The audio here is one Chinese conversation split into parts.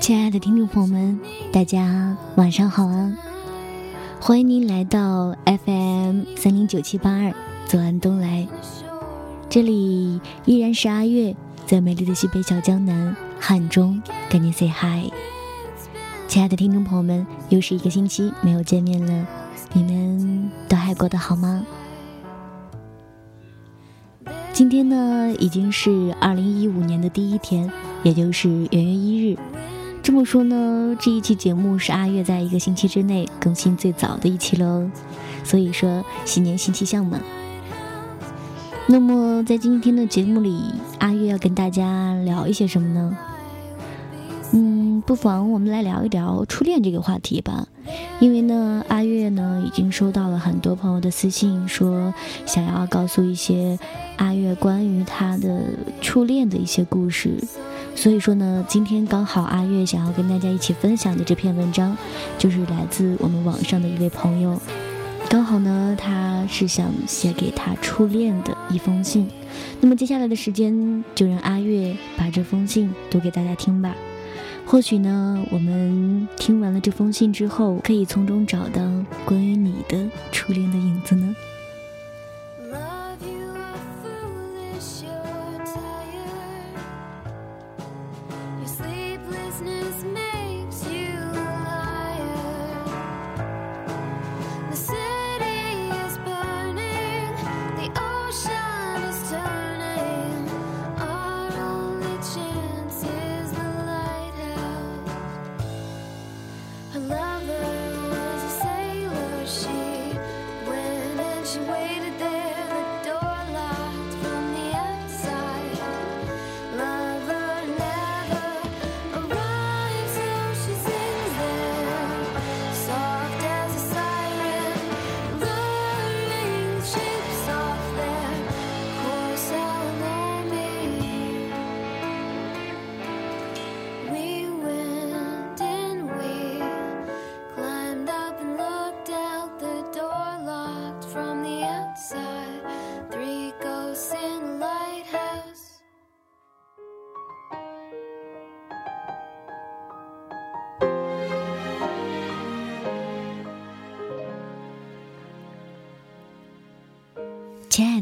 亲爱的听众朋友们，大家晚上好啊！欢迎您来到 FM 三零九七八二左岸东来，这里依然是阿月在美丽的西北小江南汉中跟你 say hi。亲爱的听众朋友们，又是一个星期没有见面了，你们都还过得好吗？今天呢，已经是二零一五年的第一天，也就是元月一日。这么说呢，这一期节目是阿月在一个星期之内更新最早的一期喽，所以说新年新气象嘛。那么在今天的节目里，阿月要跟大家聊一些什么呢？嗯，不妨我们来聊一聊初恋这个话题吧。因为呢，阿月呢已经收到了很多朋友的私信，说想要告诉一些阿月关于他的初恋的一些故事。所以说呢，今天刚好阿月想要跟大家一起分享的这篇文章，就是来自我们网上的一位朋友，刚好呢他是想写给他初恋的一封信。那么接下来的时间，就让阿月把这封信读给大家听吧。或许呢，我们听完了这封信之后，可以从中找到关于你的初恋的影子呢。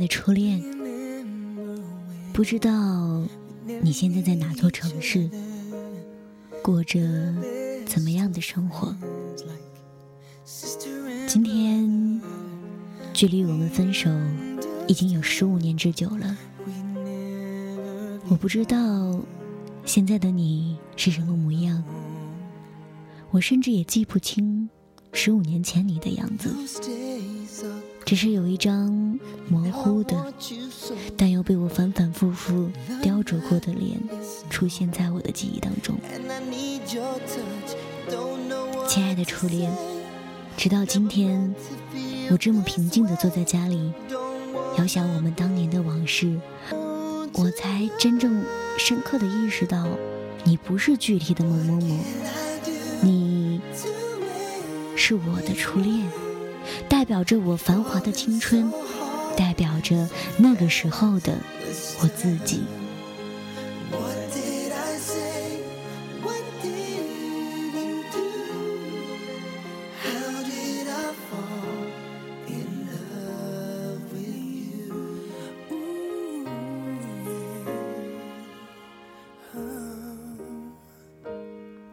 的初恋，不知道你现在在哪座城市，过着怎么样的生活？今天距离我们分手已经有十五年之久了，我不知道现在的你是什么模样，我甚至也记不清十五年前你的样子。只是有一张模糊的，但又被我反反复复雕琢过的脸出现在我的记忆当中。亲爱的初恋，直到今天，我这么平静地坐在家里，遥想我们当年的往事，我才真正深刻地意识到，你不是具体的某某某，你是我的初恋。代表着我繁华的青春，代表着那个时候的我自己。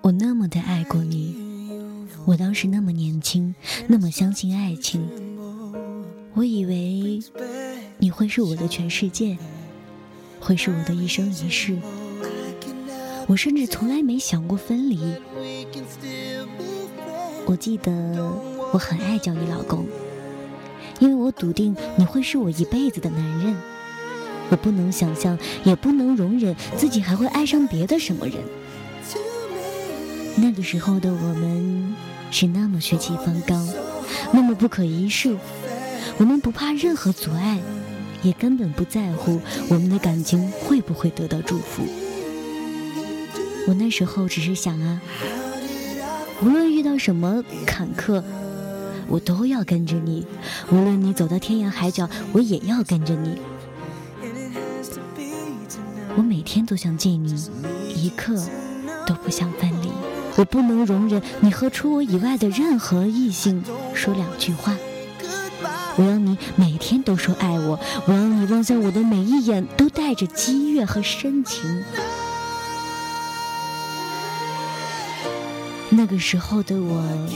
我那么的爱过你。我当时那么年轻，那么相信爱情，我以为你会是我的全世界，会是我的一生一世。我甚至从来没想过分离。我记得我很爱叫你老公，因为我笃定你会是我一辈子的男人。我不能想象，也不能容忍自己还会爱上别的什么人。那个时候的我们。是那么血气方刚，那么不可一世。我们不怕任何阻碍，也根本不在乎我们的感情会不会得到祝福。我那时候只是想啊，无论遇到什么坎坷，我都要跟着你；无论你走到天涯海角，我也要跟着你。我每天都想见你一刻都不想分离。我不能容忍你和除我以外的任何异性说两句话。我要你每天都说爱我，我要你望向我的每一眼都带着激越和深情。那个时候的我，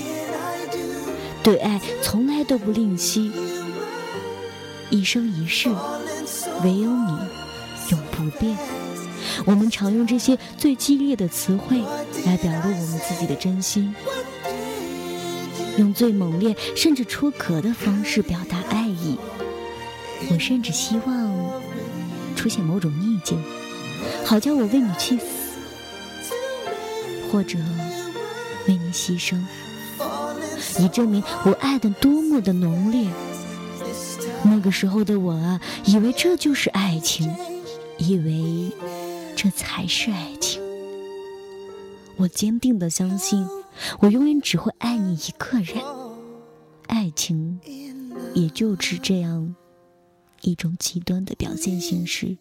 对爱从来都不吝惜，一生一世，唯有你永不变。我们常用这些最激烈的词汇来表露我们自己的真心，用最猛烈甚至出格的方式表达爱意。我甚至希望出现某种逆境，好叫我为你去死，或者。为你牺牲，以证明我爱的多么的浓烈。那个时候的我啊，以为这就是爱情，以为这才是爱情。我坚定的相信，我永远只会爱你一个人。爱情，也就是这样一种极端的表现形式。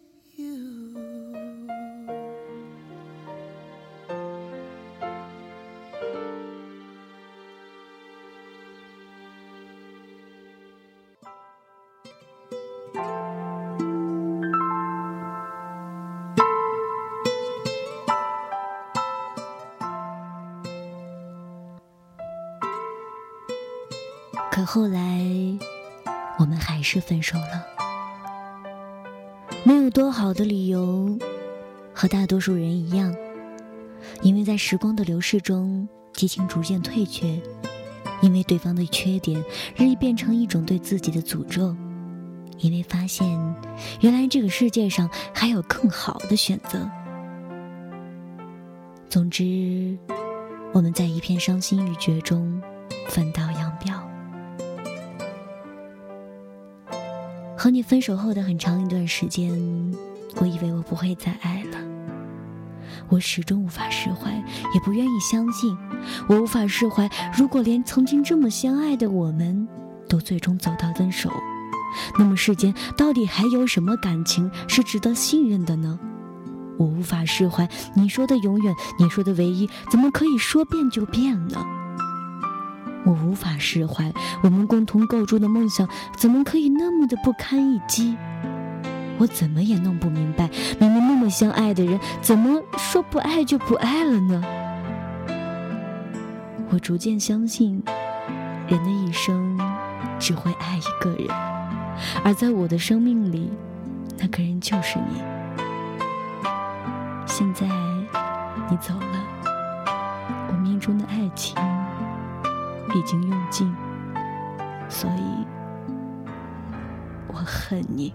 是分手了。没有多好的理由，和大多数人一样，因为在时光的流逝中，激情逐渐退却，因为对方的缺点日益变成一种对自己的诅咒，因为发现原来这个世界上还有更好的选择。总之，我们在一片伤心欲绝中分道和你分手后的很长一段时间，我以为我不会再爱了。我始终无法释怀，也不愿意相信。我无法释怀，如果连曾经这么相爱的我们，都最终走到分手，那么世间到底还有什么感情是值得信任的呢？我无法释怀，你说的永远，你说的唯一，怎么可以说变就变呢？我无法释怀，我们共同构筑的梦想怎么可以那么的不堪一击？我怎么也弄不明白，明明那么相爱的人，怎么说不爱就不爱了呢？我逐渐相信，人的一生只会爱一个人，而在我的生命里，那个人就是你。现在你走了，我命中的爱情。已经用尽，所以我恨你。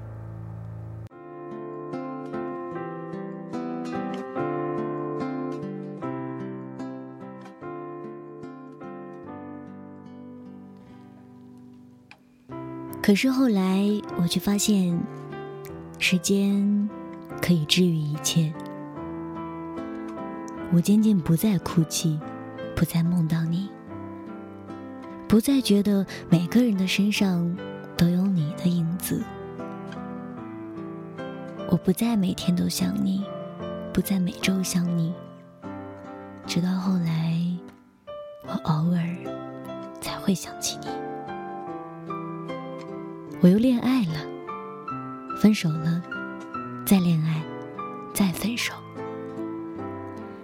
可是后来，我却发现，时间可以治愈一切。我渐渐不再哭泣，不再梦到你。不再觉得每个人的身上都有你的影子，我不再每天都想你，不再每周想你，直到后来，我偶尔才会想起你。我又恋爱了，分手了，再恋爱，再分手，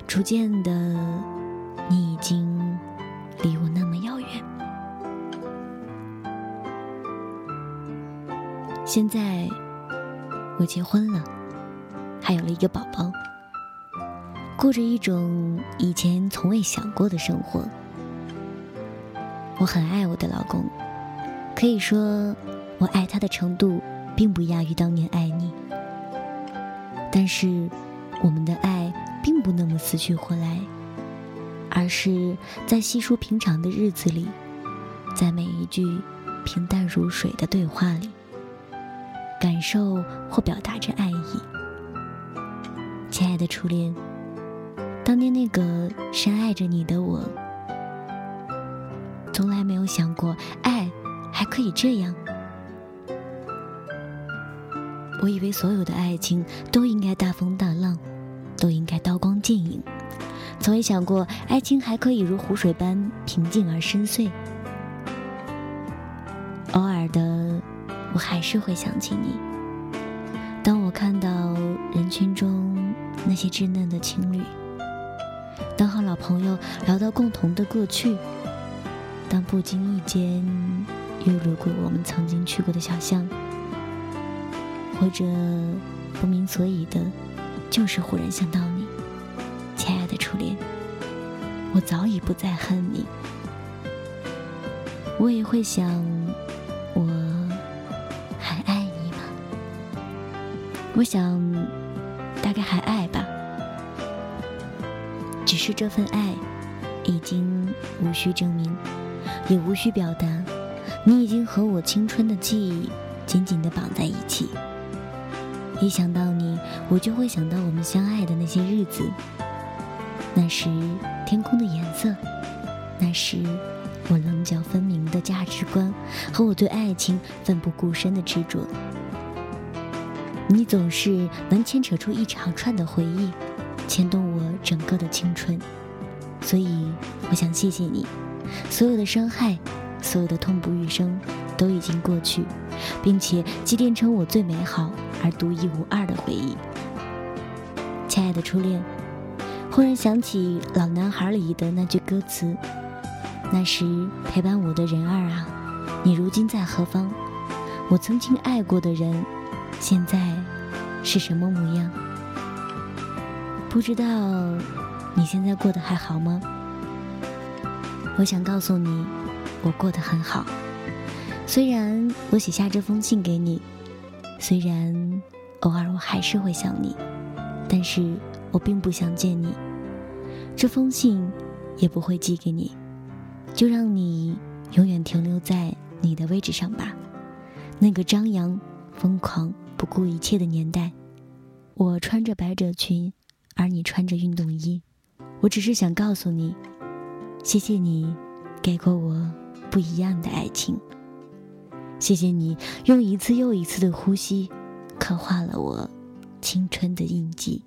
逐渐的，你已经离我那么现在我结婚了，还有了一个宝宝，过着一种以前从未想过的生活。我很爱我的老公，可以说我爱他的程度并不亚于当年爱你。但是我们的爱并不那么死去活来，而是在细数平常的日子里，在每一句平淡如水的对话里。感受或表达着爱意，亲爱的初恋，当年那个深爱着你的我，从来没有想过爱还可以这样。我以为所有的爱情都应该大风大浪，都应该刀光剑影，从未想过爱情还可以如湖水般平静而深邃。偶尔的，我还是会想起你。当我看到人群中那些稚嫩的情侣，当和老朋友聊到共同的过去，当不经意间又路过我们曾经去过的小巷，或者不明所以的，就是忽然想到你，亲爱的初恋，我早已不再恨你。我也会想，我想，大概还爱吧。只是这份爱，已经无需证明，也无需表达。你已经和我青春的记忆紧紧地绑在一起。一想到你，我就会想到我们相爱的那些日子。那时天空的颜色，那时我棱角分明的价值观和我对爱情奋不顾身的执着。你总是能牵扯出一长串的回忆，牵动我整个的青春。所以我想谢谢你，所有的伤害。所有的痛不欲生都已经过去，并且积淀成我最美好而独一无二的回忆。亲爱的初恋，忽然想起《老男孩》里的那句歌词：“那时陪伴我的人儿啊，你如今在何方？我曾经爱过的人，现在是什么模样？不知道你现在过得还好吗？我想告诉你。”我过得很好，虽然我写下这封信给你，虽然偶尔我还是会想你，但是我并不想见你，这封信也不会寄给你，就让你永远停留在你的位置上吧。那个张扬、疯狂、不顾一切的年代，我穿着百褶裙，而你穿着运动衣，我只是想告诉你，谢谢你给过我。不一样的爱情。谢谢你用一次又一次的呼吸，刻画了我青春的印记。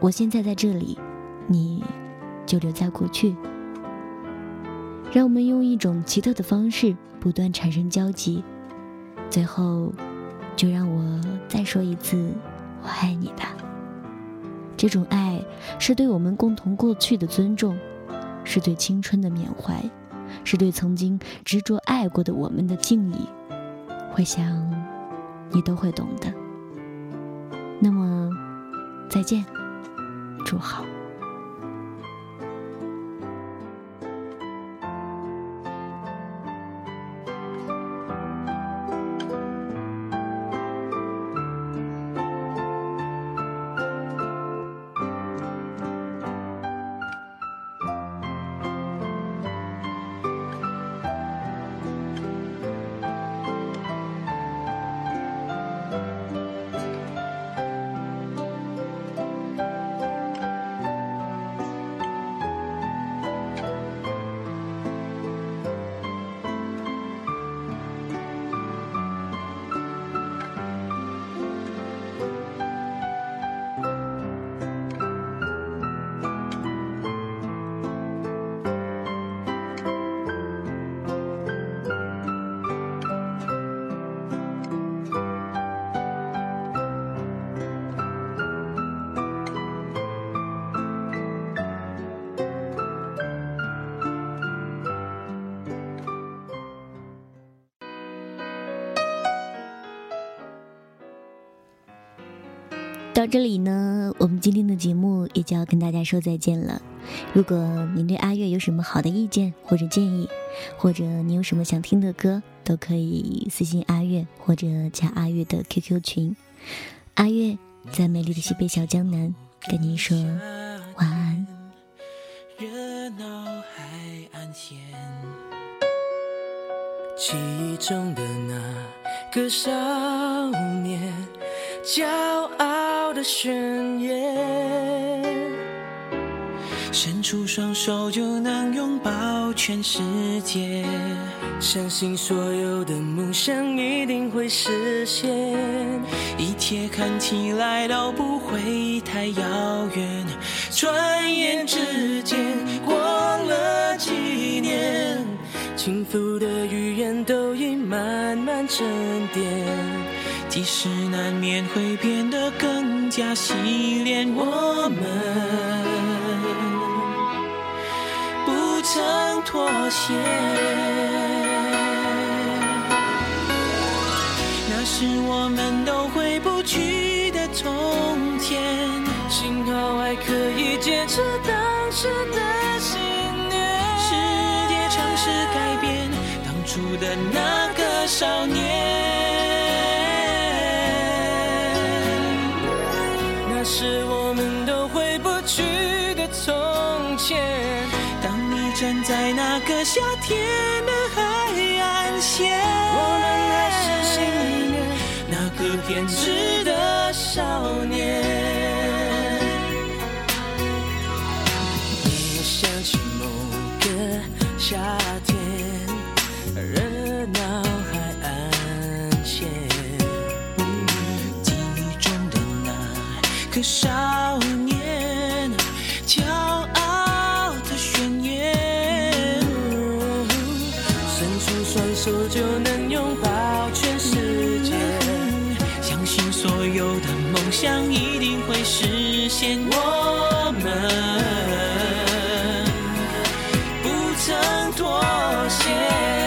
我现在在这里，你就留在过去。让我们用一种奇特的方式不断产生交集。最后，就让我再说一次“我爱你”吧。这种爱是对我们共同过去的尊重，是对青春的缅怀。是对曾经执着爱过的我们的敬意，我想，你都会懂的。那么，再见，祝好。到这里呢，我们今天的节目也就要跟大家说再见了。如果您对阿月有什么好的意见或者建议，或者你有什么想听的歌，都可以私信阿月或者加阿月的 QQ 群。阿月在美丽的西北小江南跟您说晚安。热闹海岸线，记忆中的那个少年，骄傲。的宣言，伸出双手就能拥抱全世界。相信所有的梦想一定会实现，一切看起来都不会太遥远。转眼之间过了几年，轻浮的语言都已慢慢沉淀，即使难免会变得更加洗练，我们不曾妥协。那是我们都回不去的从前，幸好还可以坚持当时的信念。世界尝试改变当初的那个少年，夏天的海岸线，我们还是心里面那个偏执的少年。曾妥协